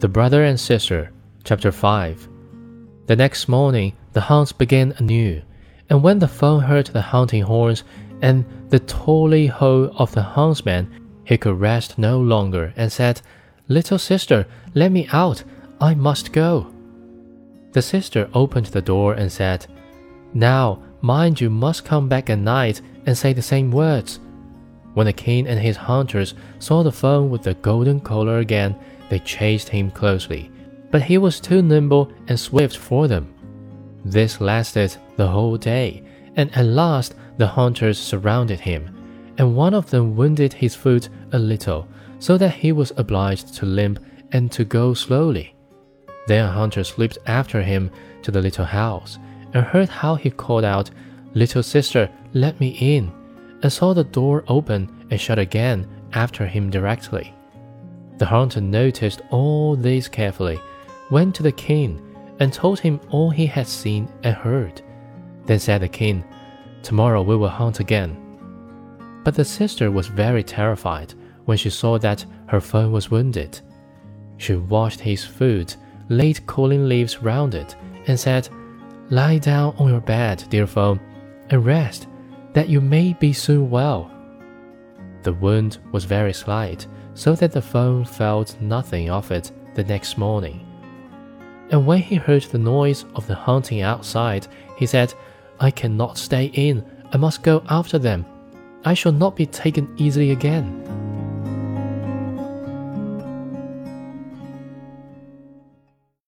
The Brother and Sister, Chapter 5. The next morning, the hunts began anew, and when the fawn heard the hunting horns and the tally ho of the huntsman, he could rest no longer, and said, Little sister, let me out, I must go. The sister opened the door and said, Now, mind you must come back at night and say the same words. When the king and his hunters saw the fawn with the golden collar again, they chased him closely, but he was too nimble and swift for them. This lasted the whole day, and at last the hunters surrounded him, and one of them wounded his foot a little, so that he was obliged to limp and to go slowly. Then a hunter slipped after him to the little house, and heard how he called out, Little sister, let me in, and saw the door open and shut again after him directly. The hunter noticed all this carefully, went to the king, and told him all he had seen and heard. Then said the king, Tomorrow we will hunt again. But the sister was very terrified when she saw that her fawn was wounded. She washed his foot, laid cooling leaves round it, and said, Lie down on your bed, dear fawn, and rest, that you may be soon well. The wound was very slight, so that the fawn felt nothing of it the next morning. And when he heard the noise of the hunting outside, he said, I cannot stay in, I must go after them. I shall not be taken easily again.